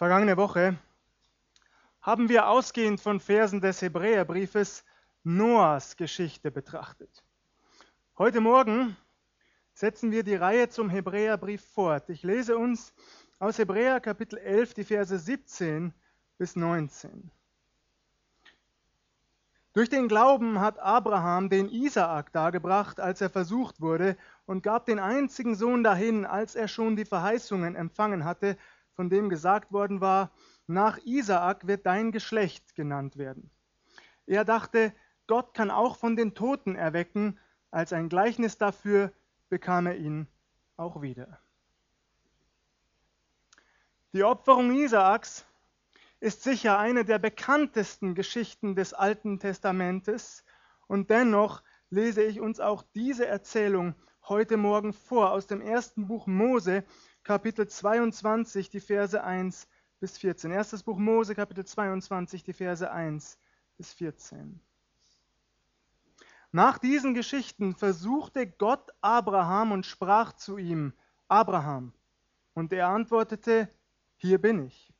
Vergangene Woche haben wir ausgehend von Versen des Hebräerbriefes Noahs Geschichte betrachtet. Heute Morgen setzen wir die Reihe zum Hebräerbrief fort. Ich lese uns aus Hebräer Kapitel 11 die Verse 17 bis 19. Durch den Glauben hat Abraham den Isaak dargebracht, als er versucht wurde, und gab den einzigen Sohn dahin, als er schon die Verheißungen empfangen hatte, von dem gesagt worden war, nach Isaak wird dein Geschlecht genannt werden. Er dachte, Gott kann auch von den Toten erwecken, als ein Gleichnis dafür bekam er ihn auch wieder. Die Opferung Isaaks ist sicher eine der bekanntesten Geschichten des Alten Testamentes und dennoch lese ich uns auch diese Erzählung heute Morgen vor aus dem ersten Buch Mose, Kapitel 22, die Verse 1 bis 14. Erstes Buch Mose, Kapitel 22, die Verse 1 bis 14. Nach diesen Geschichten versuchte Gott Abraham und sprach zu ihm, Abraham. Und er antwortete, hier bin ich.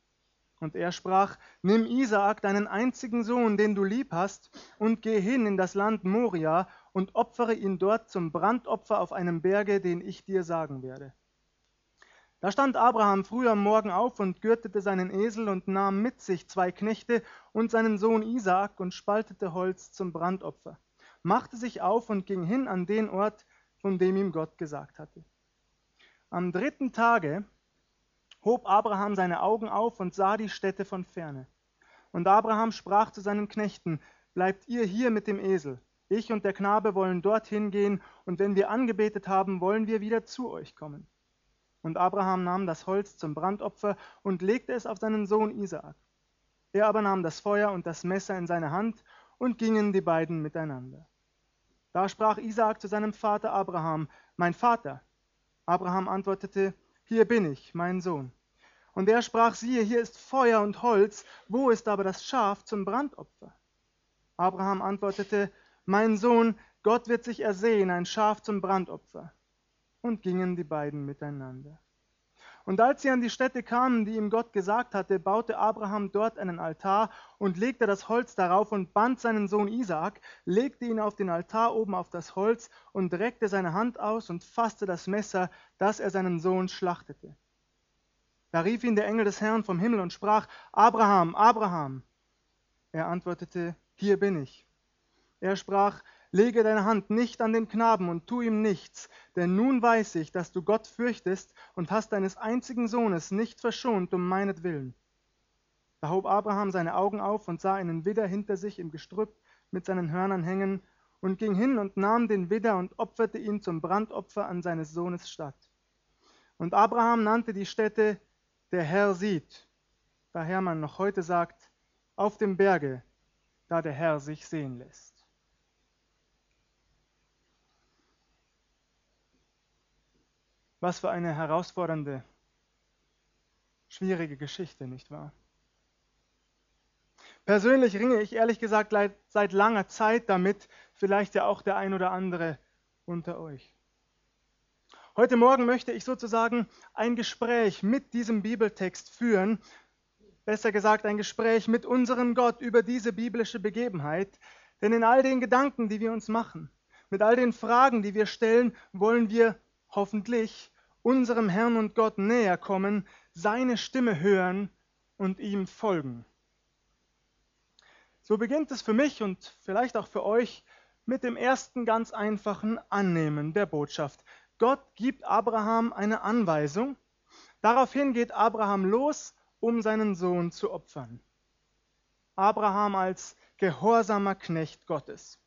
Und er sprach, nimm Isaak, deinen einzigen Sohn, den du lieb hast, und geh hin in das Land Moria und opfere ihn dort zum Brandopfer auf einem Berge, den ich dir sagen werde. Da stand Abraham früh am Morgen auf und gürtete seinen Esel und nahm mit sich zwei Knechte und seinen Sohn Isaak und spaltete Holz zum Brandopfer, machte sich auf und ging hin an den Ort, von dem ihm Gott gesagt hatte. Am dritten Tage hob Abraham seine Augen auf und sah die Städte von ferne. Und Abraham sprach zu seinen Knechten, Bleibt ihr hier mit dem Esel, ich und der Knabe wollen dorthin gehen, und wenn wir angebetet haben, wollen wir wieder zu euch kommen. Und Abraham nahm das Holz zum Brandopfer und legte es auf seinen Sohn Isaak. Er aber nahm das Feuer und das Messer in seine Hand und gingen die beiden miteinander. Da sprach Isaak zu seinem Vater Abraham, Mein Vater. Abraham antwortete, Hier bin ich, mein Sohn. Und er sprach, siehe, hier ist Feuer und Holz, wo ist aber das Schaf zum Brandopfer? Abraham antwortete, Mein Sohn, Gott wird sich ersehen, ein Schaf zum Brandopfer und gingen die beiden miteinander. Und als sie an die Stätte kamen, die ihm Gott gesagt hatte, baute Abraham dort einen Altar und legte das Holz darauf und band seinen Sohn Isaak, legte ihn auf den Altar oben auf das Holz und reckte seine Hand aus und fasste das Messer, dass er seinen Sohn schlachtete. Da rief ihn der Engel des Herrn vom Himmel und sprach, Abraham, Abraham. Er antwortete, hier bin ich. Er sprach, lege deine Hand nicht an den Knaben und tu ihm nichts, denn nun weiß ich, dass du Gott fürchtest und hast deines einzigen Sohnes nicht verschont um meinetwillen. Da hob Abraham seine Augen auf und sah einen Widder hinter sich im Gestrüpp mit seinen Hörnern hängen und ging hin und nahm den Widder und opferte ihn zum Brandopfer an seines Sohnes statt. Und Abraham nannte die Stätte Der Herr sieht, daher man noch heute sagt, auf dem Berge, da der Herr sich sehen lässt. Was für eine herausfordernde, schwierige Geschichte, nicht wahr? Persönlich ringe ich ehrlich gesagt seit langer Zeit damit, vielleicht ja auch der ein oder andere unter euch. Heute Morgen möchte ich sozusagen ein Gespräch mit diesem Bibeltext führen, besser gesagt ein Gespräch mit unserem Gott über diese biblische Begebenheit, denn in all den Gedanken, die wir uns machen, mit all den Fragen, die wir stellen, wollen wir hoffentlich unserem Herrn und Gott näher kommen, seine Stimme hören und ihm folgen. So beginnt es für mich und vielleicht auch für euch mit dem ersten ganz einfachen Annehmen der Botschaft. Gott gibt Abraham eine Anweisung. Daraufhin geht Abraham los, um seinen Sohn zu opfern. Abraham als gehorsamer Knecht Gottes.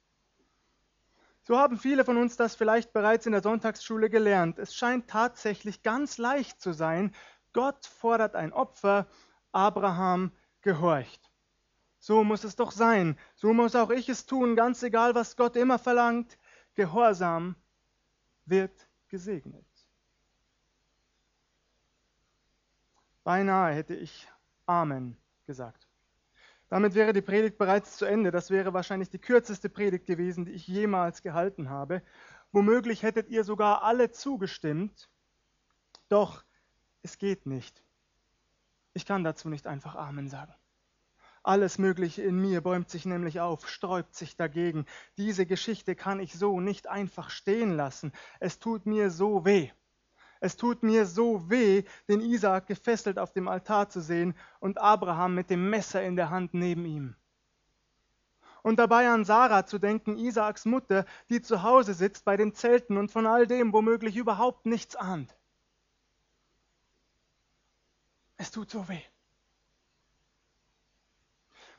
So haben viele von uns das vielleicht bereits in der Sonntagsschule gelernt. Es scheint tatsächlich ganz leicht zu sein. Gott fordert ein Opfer, Abraham gehorcht. So muss es doch sein. So muss auch ich es tun, ganz egal, was Gott immer verlangt. Gehorsam wird gesegnet. Beinahe hätte ich Amen gesagt. Damit wäre die Predigt bereits zu Ende. Das wäre wahrscheinlich die kürzeste Predigt gewesen, die ich jemals gehalten habe. Womöglich hättet ihr sogar alle zugestimmt. Doch es geht nicht. Ich kann dazu nicht einfach Amen sagen. Alles Mögliche in mir bäumt sich nämlich auf, sträubt sich dagegen. Diese Geschichte kann ich so nicht einfach stehen lassen. Es tut mir so weh. Es tut mir so weh, den Isaak gefesselt auf dem Altar zu sehen und Abraham mit dem Messer in der Hand neben ihm. Und dabei an Sarah zu denken, Isaaks Mutter, die zu Hause sitzt bei den Zelten und von all dem womöglich überhaupt nichts ahnt. Es tut so weh.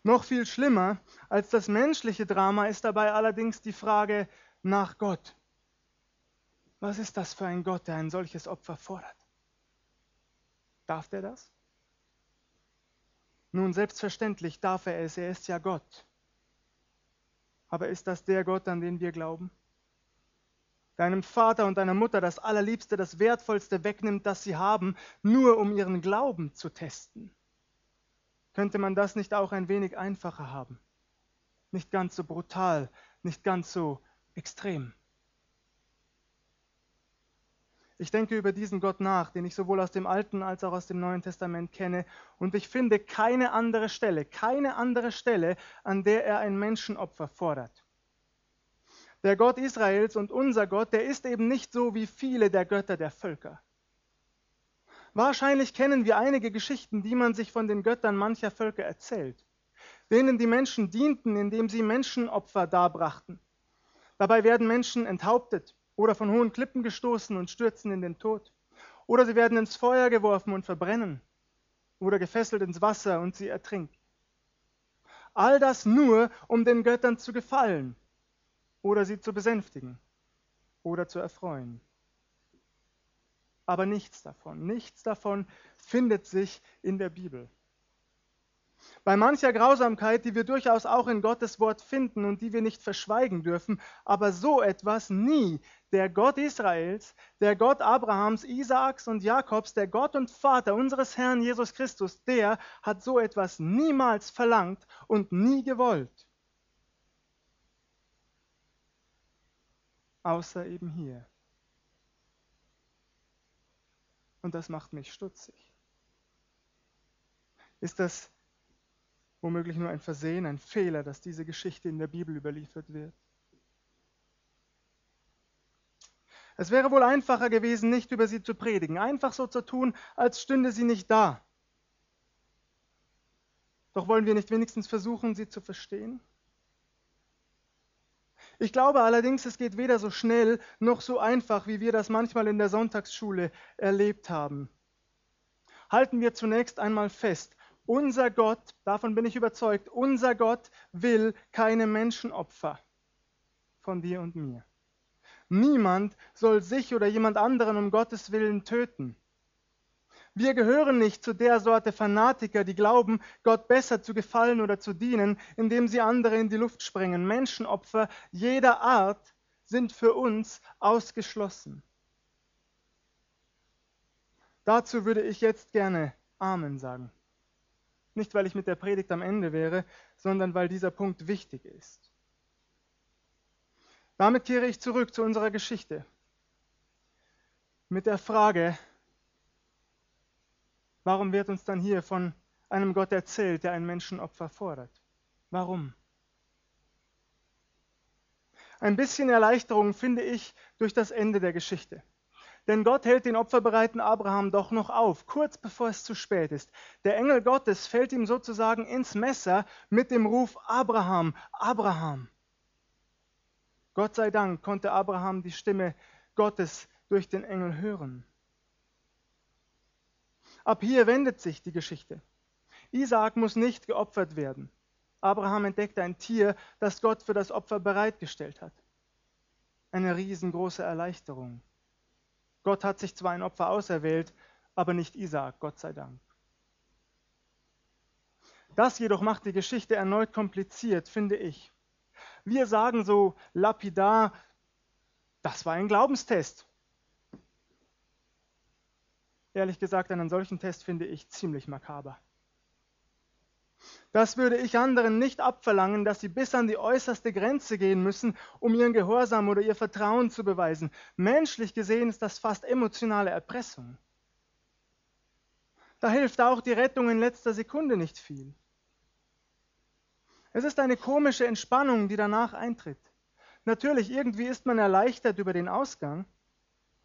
Noch viel schlimmer als das menschliche Drama ist dabei allerdings die Frage nach Gott. Was ist das für ein Gott, der ein solches Opfer fordert? Darf der das? Nun, selbstverständlich darf er es, er ist ja Gott. Aber ist das der Gott, an den wir glauben? Deinem Vater und deiner Mutter das Allerliebste, das Wertvollste wegnimmt, das sie haben, nur um ihren Glauben zu testen. Könnte man das nicht auch ein wenig einfacher haben? Nicht ganz so brutal, nicht ganz so extrem. Ich denke über diesen Gott nach, den ich sowohl aus dem Alten als auch aus dem Neuen Testament kenne, und ich finde keine andere Stelle, keine andere Stelle, an der er ein Menschenopfer fordert. Der Gott Israels und unser Gott, der ist eben nicht so wie viele der Götter der Völker. Wahrscheinlich kennen wir einige Geschichten, die man sich von den Göttern mancher Völker erzählt, denen die Menschen dienten, indem sie Menschenopfer darbrachten. Dabei werden Menschen enthauptet oder von hohen Klippen gestoßen und stürzen in den Tod. Oder sie werden ins Feuer geworfen und verbrennen oder gefesselt ins Wasser und sie ertrinken. All das nur, um den Göttern zu gefallen oder sie zu besänftigen oder zu erfreuen. Aber nichts davon, nichts davon findet sich in der Bibel. Bei mancher Grausamkeit, die wir durchaus auch in Gottes Wort finden und die wir nicht verschweigen dürfen, aber so etwas nie. Der Gott Israels, der Gott Abrahams, Isaaks und Jakobs, der Gott und Vater unseres Herrn Jesus Christus, der hat so etwas niemals verlangt und nie gewollt. Außer eben hier. Und das macht mich stutzig. Ist das womöglich nur ein Versehen, ein Fehler, dass diese Geschichte in der Bibel überliefert wird? Es wäre wohl einfacher gewesen, nicht über sie zu predigen, einfach so zu tun, als stünde sie nicht da. Doch wollen wir nicht wenigstens versuchen, sie zu verstehen? Ich glaube allerdings, es geht weder so schnell noch so einfach, wie wir das manchmal in der Sonntagsschule erlebt haben. Halten wir zunächst einmal fest, unser Gott, davon bin ich überzeugt, unser Gott will keine Menschenopfer von dir und mir. Niemand soll sich oder jemand anderen um Gottes Willen töten. Wir gehören nicht zu der Sorte Fanatiker, die glauben, Gott besser zu gefallen oder zu dienen, indem sie andere in die Luft sprengen. Menschenopfer jeder Art sind für uns ausgeschlossen. Dazu würde ich jetzt gerne Amen sagen. Nicht, weil ich mit der Predigt am Ende wäre, sondern weil dieser Punkt wichtig ist. Damit kehre ich zurück zu unserer Geschichte mit der Frage, Warum wird uns dann hier von einem Gott erzählt, der ein Menschenopfer fordert? Warum? Ein bisschen Erleichterung finde ich durch das Ende der Geschichte. Denn Gott hält den opferbereiten Abraham doch noch auf, kurz bevor es zu spät ist. Der Engel Gottes fällt ihm sozusagen ins Messer mit dem Ruf Abraham, Abraham. Gott sei Dank konnte Abraham die Stimme Gottes durch den Engel hören. Ab hier wendet sich die Geschichte. Isaak muss nicht geopfert werden. Abraham entdeckt ein Tier, das Gott für das Opfer bereitgestellt hat. Eine riesengroße Erleichterung. Gott hat sich zwar ein Opfer auserwählt, aber nicht Isaak, Gott sei Dank. Das jedoch macht die Geschichte erneut kompliziert, finde ich. Wir sagen so lapidar, das war ein Glaubenstest. Ehrlich gesagt, einen solchen Test finde ich ziemlich makaber. Das würde ich anderen nicht abverlangen, dass sie bis an die äußerste Grenze gehen müssen, um ihren Gehorsam oder ihr Vertrauen zu beweisen. Menschlich gesehen ist das fast emotionale Erpressung. Da hilft auch die Rettung in letzter Sekunde nicht viel. Es ist eine komische Entspannung, die danach eintritt. Natürlich, irgendwie ist man erleichtert über den Ausgang.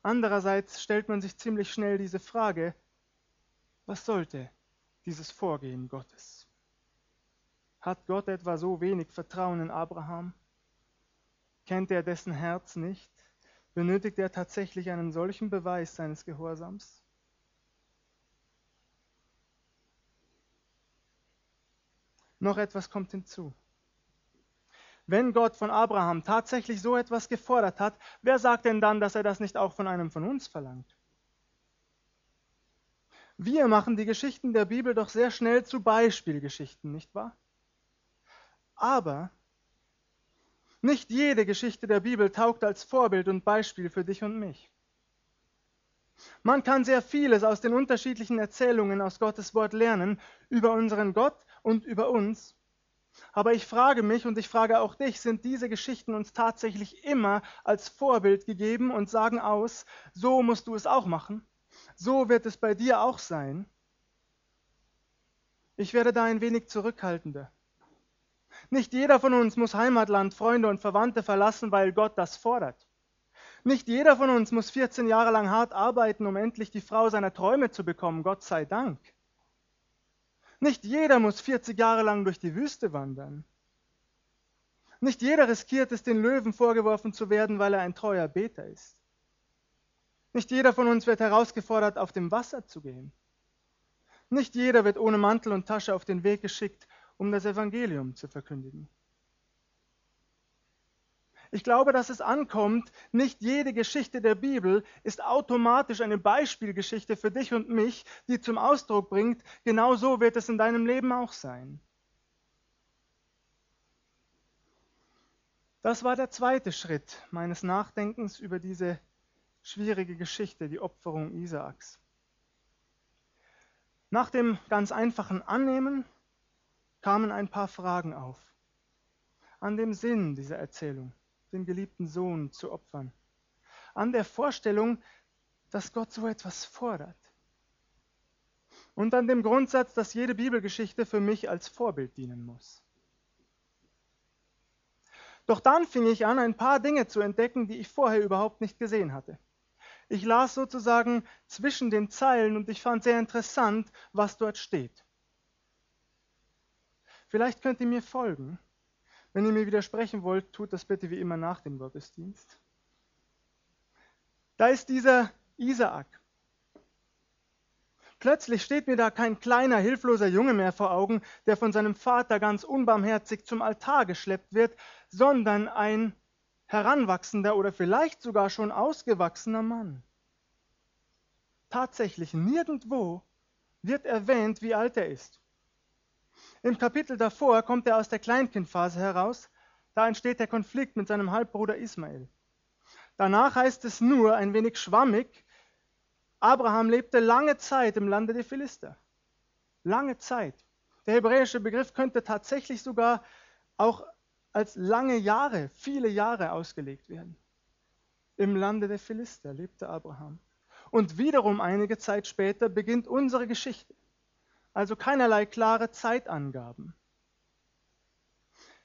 Andererseits stellt man sich ziemlich schnell diese Frage, was sollte dieses Vorgehen Gottes? Hat Gott etwa so wenig Vertrauen in Abraham? Kennt er dessen Herz nicht? Benötigt er tatsächlich einen solchen Beweis seines Gehorsams? Noch etwas kommt hinzu. Wenn Gott von Abraham tatsächlich so etwas gefordert hat, wer sagt denn dann, dass er das nicht auch von einem von uns verlangt? Wir machen die Geschichten der Bibel doch sehr schnell zu Beispielgeschichten, nicht wahr? Aber nicht jede Geschichte der Bibel taugt als Vorbild und Beispiel für dich und mich. Man kann sehr vieles aus den unterschiedlichen Erzählungen aus Gottes Wort lernen über unseren Gott und über uns. Aber ich frage mich und ich frage auch dich, sind diese Geschichten uns tatsächlich immer als Vorbild gegeben und sagen aus, so musst du es auch machen, so wird es bei dir auch sein? Ich werde da ein wenig zurückhaltender. Nicht jeder von uns muss Heimatland, Freunde und Verwandte verlassen, weil Gott das fordert. Nicht jeder von uns muss 14 Jahre lang hart arbeiten, um endlich die Frau seiner Träume zu bekommen, Gott sei Dank. Nicht jeder muss 40 Jahre lang durch die Wüste wandern. Nicht jeder riskiert es, den Löwen vorgeworfen zu werden, weil er ein treuer Beter ist. Nicht jeder von uns wird herausgefordert, auf dem Wasser zu gehen. Nicht jeder wird ohne Mantel und Tasche auf den Weg geschickt, um das Evangelium zu verkündigen. Ich glaube, dass es ankommt, nicht jede Geschichte der Bibel ist automatisch eine Beispielgeschichte für dich und mich, die zum Ausdruck bringt, genau so wird es in deinem Leben auch sein. Das war der zweite Schritt meines Nachdenkens über diese schwierige Geschichte, die Opferung Isaaks. Nach dem ganz einfachen Annehmen kamen ein paar Fragen auf. An dem Sinn dieser Erzählung, den geliebten Sohn zu opfern. An der Vorstellung, dass Gott so etwas fordert. Und an dem Grundsatz, dass jede Bibelgeschichte für mich als Vorbild dienen muss. Doch dann fing ich an, ein paar Dinge zu entdecken, die ich vorher überhaupt nicht gesehen hatte. Ich las sozusagen zwischen den Zeilen und ich fand sehr interessant, was dort steht. Vielleicht könnt ihr mir folgen. Wenn ihr mir widersprechen wollt, tut das bitte wie immer nach dem Gottesdienst. Da ist dieser Isaak. Plötzlich steht mir da kein kleiner, hilfloser Junge mehr vor Augen, der von seinem Vater ganz unbarmherzig zum Altar geschleppt wird, sondern ein heranwachsender oder vielleicht sogar schon ausgewachsener Mann. Tatsächlich nirgendwo wird erwähnt, wie alt er ist. Im Kapitel davor kommt er aus der Kleinkindphase heraus. Da entsteht der Konflikt mit seinem Halbbruder Ismael. Danach heißt es nur ein wenig schwammig, Abraham lebte lange Zeit im Lande der Philister. Lange Zeit. Der hebräische Begriff könnte tatsächlich sogar auch als lange Jahre, viele Jahre ausgelegt werden. Im Lande der Philister lebte Abraham. Und wiederum einige Zeit später beginnt unsere Geschichte also keinerlei klare Zeitangaben.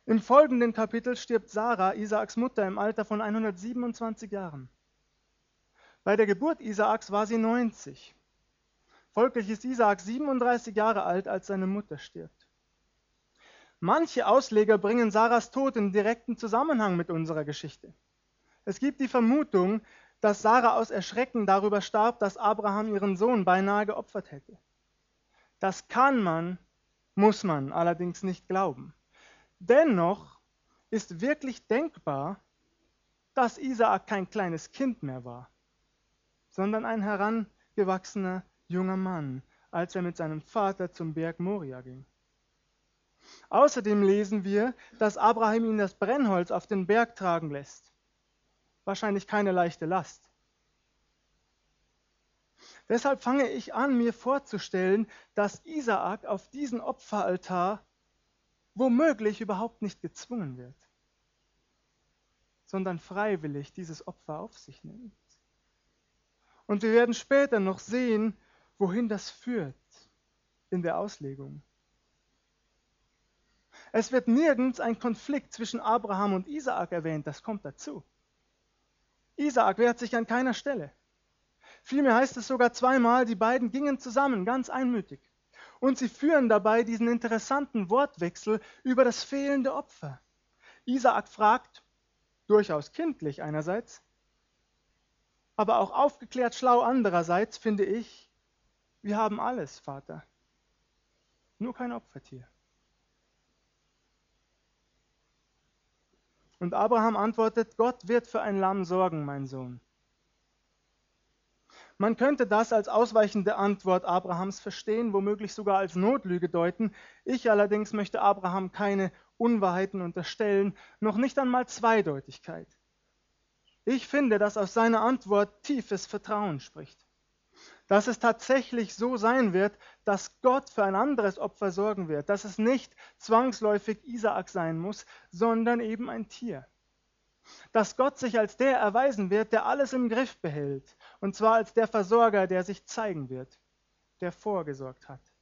Im folgenden Kapitel stirbt Sarah, Isaaks Mutter, im Alter von 127 Jahren. Bei der Geburt Isaaks war sie 90. Folglich ist Isaak 37 Jahre alt, als seine Mutter stirbt. Manche Ausleger bringen Sarahs Tod in direkten Zusammenhang mit unserer Geschichte. Es gibt die Vermutung, dass Sarah aus Erschrecken darüber starb, dass Abraham ihren Sohn beinahe geopfert hätte. Das kann man, muss man allerdings nicht glauben. Dennoch ist wirklich denkbar, dass Isaak kein kleines Kind mehr war, sondern ein herangewachsener junger Mann, als er mit seinem Vater zum Berg Moria ging. Außerdem lesen wir, dass Abraham ihn das Brennholz auf den Berg tragen lässt. Wahrscheinlich keine leichte Last. Deshalb fange ich an, mir vorzustellen, dass Isaak auf diesen Opferaltar womöglich überhaupt nicht gezwungen wird, sondern freiwillig dieses Opfer auf sich nimmt. Und wir werden später noch sehen, wohin das führt, in der Auslegung. Es wird nirgends ein Konflikt zwischen Abraham und Isaak erwähnt, das kommt dazu. Isaak wehrt sich an keiner Stelle. Vielmehr heißt es sogar zweimal, die beiden gingen zusammen, ganz einmütig. Und sie führen dabei diesen interessanten Wortwechsel über das fehlende Opfer. Isaak fragt, durchaus kindlich einerseits, aber auch aufgeklärt schlau andererseits, finde ich, wir haben alles, Vater, nur kein Opfertier. Und Abraham antwortet, Gott wird für ein Lamm sorgen, mein Sohn. Man könnte das als ausweichende Antwort Abrahams verstehen, womöglich sogar als Notlüge deuten. Ich allerdings möchte Abraham keine Unwahrheiten unterstellen, noch nicht einmal Zweideutigkeit. Ich finde, dass aus seiner Antwort tiefes Vertrauen spricht. Dass es tatsächlich so sein wird, dass Gott für ein anderes Opfer sorgen wird, dass es nicht zwangsläufig Isaak sein muss, sondern eben ein Tier dass Gott sich als der erweisen wird, der alles im Griff behält, und zwar als der Versorger, der sich zeigen wird, der vorgesorgt hat,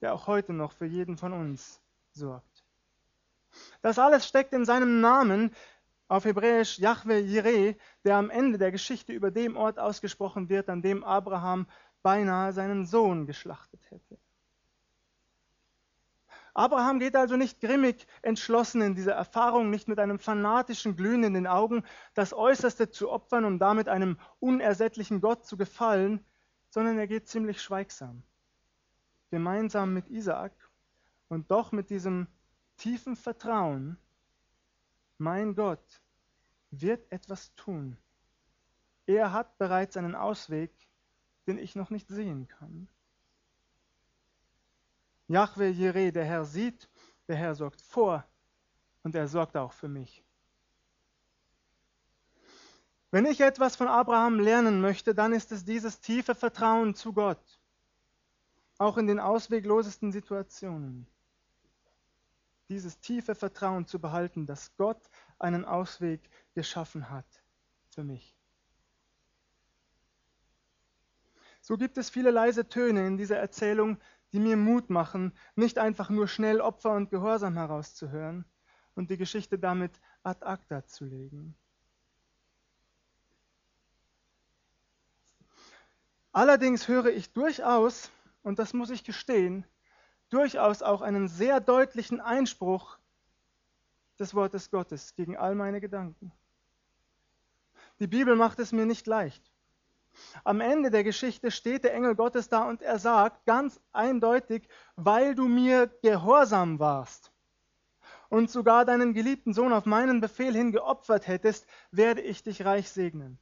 der auch heute noch für jeden von uns sorgt. Das alles steckt in seinem Namen, auf Hebräisch Yahweh Jireh, der am Ende der Geschichte über dem Ort ausgesprochen wird, an dem Abraham beinahe seinen Sohn geschlachtet hätte. Abraham geht also nicht grimmig entschlossen in diese Erfahrung, nicht mit einem fanatischen Glühen in den Augen, das Äußerste zu opfern, um damit einem unersättlichen Gott zu gefallen, sondern er geht ziemlich schweigsam, gemeinsam mit Isaak und doch mit diesem tiefen Vertrauen, mein Gott wird etwas tun. Er hat bereits einen Ausweg, den ich noch nicht sehen kann. Yahweh Jireh, der Herr sieht, der Herr sorgt vor und er sorgt auch für mich. Wenn ich etwas von Abraham lernen möchte, dann ist es dieses tiefe Vertrauen zu Gott, auch in den ausweglosesten Situationen. Dieses tiefe Vertrauen zu behalten, dass Gott einen Ausweg geschaffen hat für mich. So gibt es viele leise Töne in dieser Erzählung, die mir Mut machen, nicht einfach nur schnell Opfer und Gehorsam herauszuhören und die Geschichte damit ad acta zu legen. Allerdings höre ich durchaus, und das muss ich gestehen, durchaus auch einen sehr deutlichen Einspruch des Wortes Gottes gegen all meine Gedanken. Die Bibel macht es mir nicht leicht. Am Ende der Geschichte steht der Engel Gottes da und er sagt ganz eindeutig, weil du mir gehorsam warst und sogar deinen geliebten Sohn auf meinen Befehl hin geopfert hättest, werde ich dich reich segnen.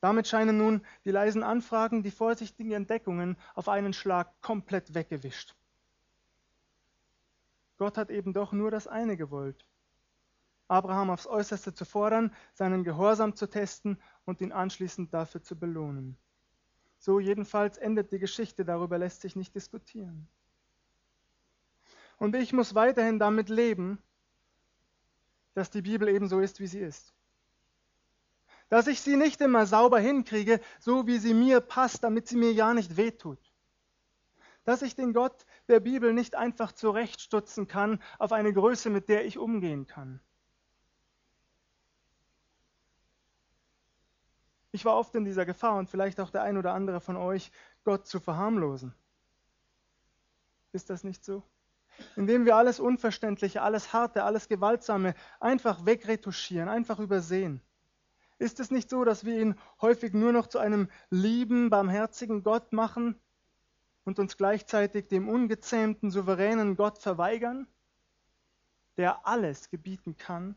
Damit scheinen nun die leisen Anfragen, die vorsichtigen Entdeckungen auf einen Schlag komplett weggewischt. Gott hat eben doch nur das eine gewollt, Abraham aufs äußerste zu fordern, seinen Gehorsam zu testen und ihn anschließend dafür zu belohnen. So jedenfalls endet die Geschichte, darüber lässt sich nicht diskutieren. Und ich muss weiterhin damit leben, dass die Bibel ebenso ist, wie sie ist. Dass ich sie nicht immer sauber hinkriege, so wie sie mir passt, damit sie mir ja nicht wehtut. Dass ich den Gott der Bibel nicht einfach zurechtstutzen kann auf eine Größe, mit der ich umgehen kann. Ich war oft in dieser Gefahr und vielleicht auch der ein oder andere von euch, Gott zu verharmlosen. Ist das nicht so? Indem wir alles Unverständliche, alles Harte, alles Gewaltsame einfach wegretuschieren, einfach übersehen. Ist es nicht so, dass wir ihn häufig nur noch zu einem lieben, barmherzigen Gott machen und uns gleichzeitig dem ungezähmten, souveränen Gott verweigern, der alles gebieten kann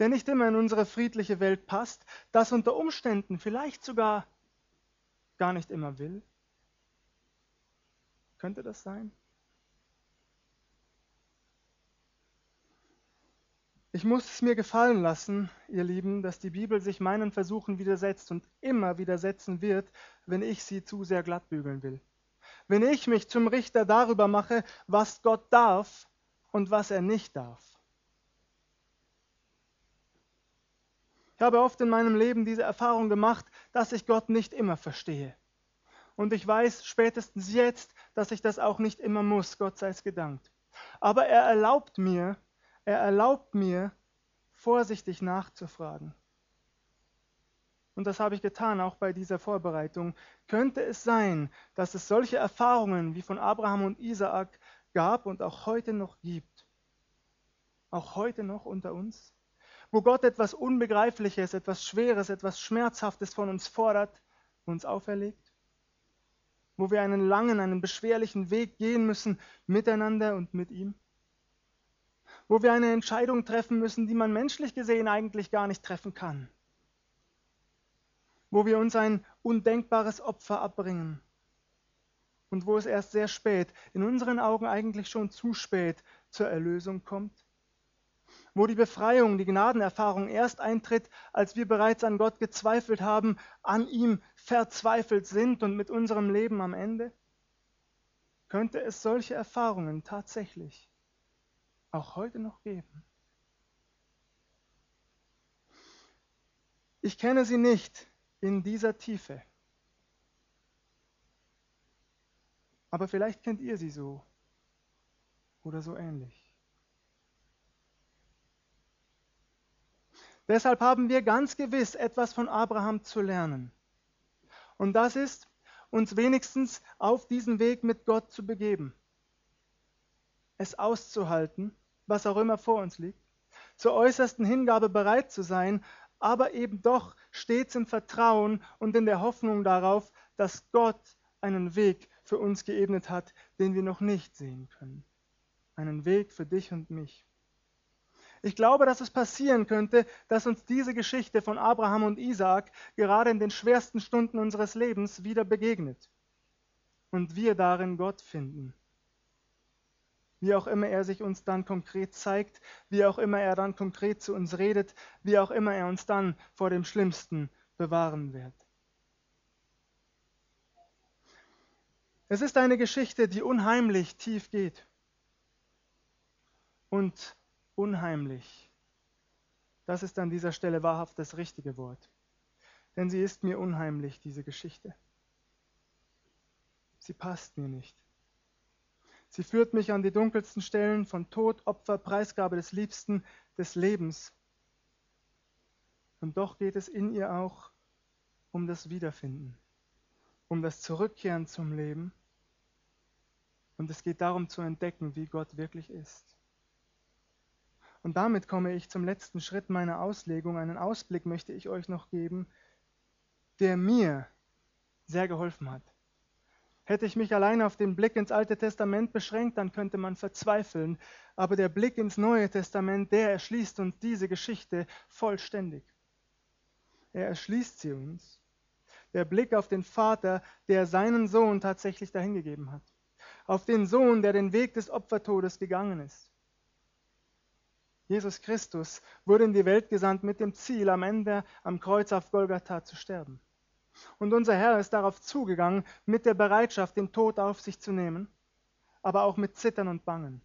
der nicht immer in unsere friedliche Welt passt, das unter Umständen vielleicht sogar gar nicht immer will? Könnte das sein? Ich muss es mir gefallen lassen, ihr Lieben, dass die Bibel sich meinen Versuchen widersetzt und immer widersetzen wird, wenn ich sie zu sehr glattbügeln will. Wenn ich mich zum Richter darüber mache, was Gott darf und was er nicht darf. Ich habe oft in meinem Leben diese Erfahrung gemacht, dass ich Gott nicht immer verstehe. Und ich weiß spätestens jetzt, dass ich das auch nicht immer muss, Gott sei es gedankt. Aber er erlaubt mir, er erlaubt mir, vorsichtig nachzufragen. Und das habe ich getan, auch bei dieser Vorbereitung. Könnte es sein, dass es solche Erfahrungen wie von Abraham und Isaak gab und auch heute noch gibt? Auch heute noch unter uns? Wo Gott etwas Unbegreifliches, etwas Schweres, etwas Schmerzhaftes von uns fordert, uns auferlegt? Wo wir einen langen, einen beschwerlichen Weg gehen müssen, miteinander und mit ihm? wo wir eine Entscheidung treffen müssen, die man menschlich gesehen eigentlich gar nicht treffen kann, wo wir uns ein undenkbares Opfer abbringen und wo es erst sehr spät, in unseren Augen eigentlich schon zu spät, zur Erlösung kommt, wo die Befreiung, die Gnadenerfahrung erst eintritt, als wir bereits an Gott gezweifelt haben, an ihm verzweifelt sind und mit unserem Leben am Ende? Könnte es solche Erfahrungen tatsächlich auch heute noch geben. Ich kenne sie nicht in dieser Tiefe. Aber vielleicht kennt ihr sie so oder so ähnlich. Deshalb haben wir ganz gewiss etwas von Abraham zu lernen. Und das ist, uns wenigstens auf diesen Weg mit Gott zu begeben. Es auszuhalten, was auch immer vor uns liegt, zur äußersten Hingabe bereit zu sein, aber eben doch stets im Vertrauen und in der Hoffnung darauf, dass Gott einen Weg für uns geebnet hat, den wir noch nicht sehen können. Einen Weg für dich und mich. Ich glaube, dass es passieren könnte, dass uns diese Geschichte von Abraham und Isaak gerade in den schwersten Stunden unseres Lebens wieder begegnet und wir darin Gott finden wie auch immer er sich uns dann konkret zeigt, wie auch immer er dann konkret zu uns redet, wie auch immer er uns dann vor dem Schlimmsten bewahren wird. Es ist eine Geschichte, die unheimlich tief geht. Und unheimlich, das ist an dieser Stelle wahrhaft das richtige Wort. Denn sie ist mir unheimlich, diese Geschichte. Sie passt mir nicht. Sie führt mich an die dunkelsten Stellen von Tod, Opfer, Preisgabe des Liebsten, des Lebens. Und doch geht es in ihr auch um das Wiederfinden, um das Zurückkehren zum Leben. Und es geht darum zu entdecken, wie Gott wirklich ist. Und damit komme ich zum letzten Schritt meiner Auslegung. Einen Ausblick möchte ich euch noch geben, der mir sehr geholfen hat. Hätte ich mich allein auf den Blick ins Alte Testament beschränkt, dann könnte man verzweifeln. Aber der Blick ins Neue Testament, der erschließt uns diese Geschichte vollständig. Er erschließt sie uns. Der Blick auf den Vater, der seinen Sohn tatsächlich dahingegeben hat. Auf den Sohn, der den Weg des Opfertodes gegangen ist. Jesus Christus wurde in die Welt gesandt mit dem Ziel, am Ende am Kreuz auf Golgatha zu sterben. Und unser Herr ist darauf zugegangen mit der Bereitschaft, den Tod auf sich zu nehmen, aber auch mit Zittern und Bangen.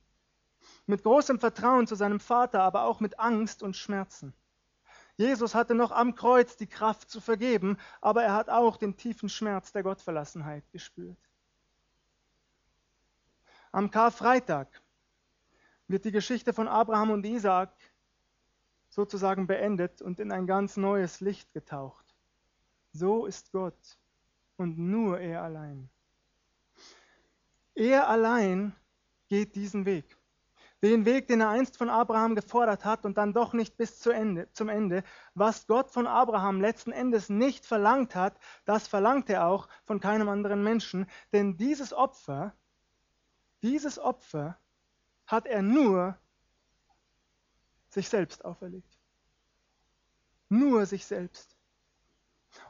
Mit großem Vertrauen zu seinem Vater, aber auch mit Angst und Schmerzen. Jesus hatte noch am Kreuz die Kraft zu vergeben, aber er hat auch den tiefen Schmerz der Gottverlassenheit gespürt. Am Karfreitag wird die Geschichte von Abraham und Isaak sozusagen beendet und in ein ganz neues Licht getaucht. So ist Gott und nur er allein. Er allein geht diesen Weg. Den Weg, den er einst von Abraham gefordert hat und dann doch nicht bis zu Ende, zum Ende. Was Gott von Abraham letzten Endes nicht verlangt hat, das verlangt er auch von keinem anderen Menschen. Denn dieses Opfer, dieses Opfer hat er nur sich selbst auferlegt. Nur sich selbst.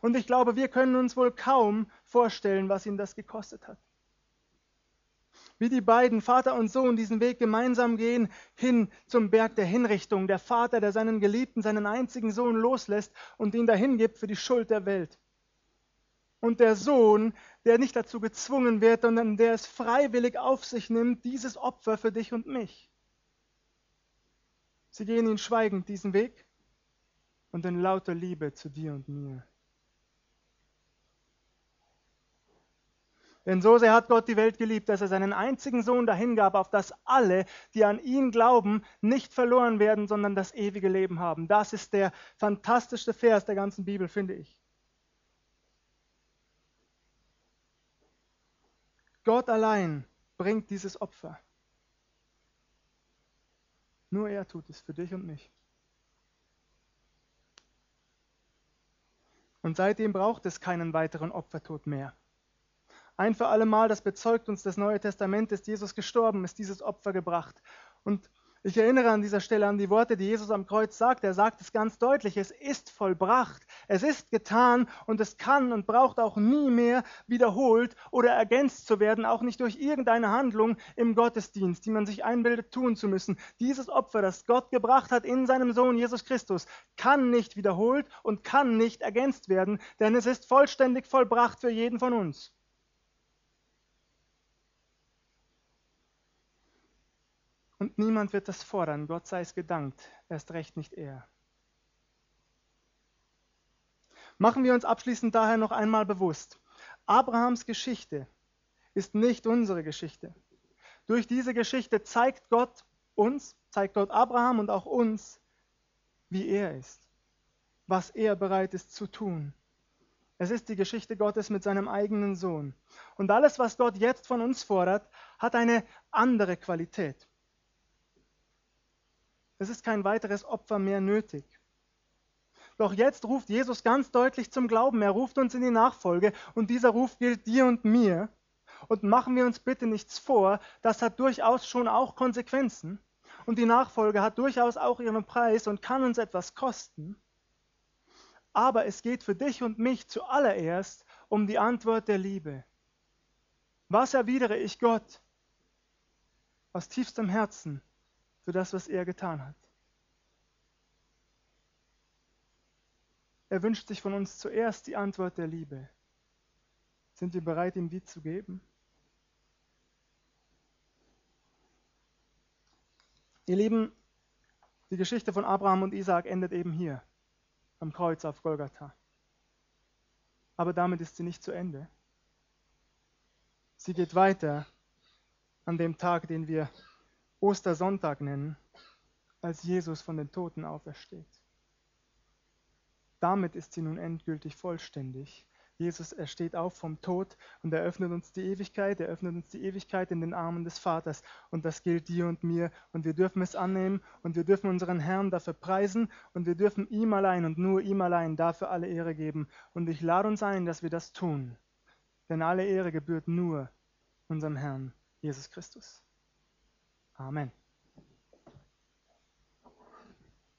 Und ich glaube, wir können uns wohl kaum vorstellen, was ihn das gekostet hat. Wie die beiden, Vater und Sohn, diesen Weg gemeinsam gehen hin zum Berg der Hinrichtung. Der Vater, der seinen Geliebten, seinen einzigen Sohn loslässt und ihn dahin gibt für die Schuld der Welt. Und der Sohn, der nicht dazu gezwungen wird, sondern der es freiwillig auf sich nimmt, dieses Opfer für dich und mich. Sie gehen ihn schweigend diesen Weg und in lauter Liebe zu dir und mir. Denn so sehr hat Gott die Welt geliebt, dass er seinen einzigen Sohn dahingab, auf dass alle, die an ihn glauben, nicht verloren werden, sondern das ewige Leben haben. Das ist der fantastischste Vers der ganzen Bibel, finde ich. Gott allein bringt dieses Opfer. Nur er tut es für dich und mich. Und seitdem braucht es keinen weiteren Opfertod mehr. Ein für alle Mal, das bezeugt uns das Neue Testament, ist Jesus gestorben, ist dieses Opfer gebracht. Und ich erinnere an dieser Stelle an die Worte, die Jesus am Kreuz sagt. Er sagt es ganz deutlich, es ist vollbracht, es ist getan und es kann und braucht auch nie mehr wiederholt oder ergänzt zu werden, auch nicht durch irgendeine Handlung im Gottesdienst, die man sich einbildet tun zu müssen. Dieses Opfer, das Gott gebracht hat in seinem Sohn Jesus Christus, kann nicht wiederholt und kann nicht ergänzt werden, denn es ist vollständig vollbracht für jeden von uns. Und niemand wird das fordern, Gott sei es gedankt, erst recht nicht er. Machen wir uns abschließend daher noch einmal bewusst, Abrahams Geschichte ist nicht unsere Geschichte. Durch diese Geschichte zeigt Gott uns, zeigt Gott Abraham und auch uns, wie er ist, was er bereit ist zu tun. Es ist die Geschichte Gottes mit seinem eigenen Sohn. Und alles, was Gott jetzt von uns fordert, hat eine andere Qualität. Es ist kein weiteres Opfer mehr nötig. Doch jetzt ruft Jesus ganz deutlich zum Glauben. Er ruft uns in die Nachfolge und dieser Ruf gilt dir und mir. Und machen wir uns bitte nichts vor, das hat durchaus schon auch Konsequenzen. Und die Nachfolge hat durchaus auch ihren Preis und kann uns etwas kosten. Aber es geht für dich und mich zuallererst um die Antwort der Liebe. Was erwidere ich Gott? Aus tiefstem Herzen für das, was er getan hat. Er wünscht sich von uns zuerst die Antwort der Liebe. Sind wir bereit, ihm die zu geben? Ihr Lieben, die Geschichte von Abraham und Isaak endet eben hier, am Kreuz auf Golgatha. Aber damit ist sie nicht zu Ende. Sie geht weiter an dem Tag, den wir Ostersonntag nennen, als Jesus von den Toten aufersteht. Damit ist sie nun endgültig vollständig. Jesus, er steht auf vom Tod und eröffnet uns die Ewigkeit, er öffnet uns die Ewigkeit in den Armen des Vaters. Und das gilt dir und mir. Und wir dürfen es annehmen und wir dürfen unseren Herrn dafür preisen und wir dürfen ihm allein und nur ihm allein dafür alle Ehre geben. Und ich lade uns ein, dass wir das tun. Denn alle Ehre gebührt nur unserem Herrn Jesus Christus. Amen.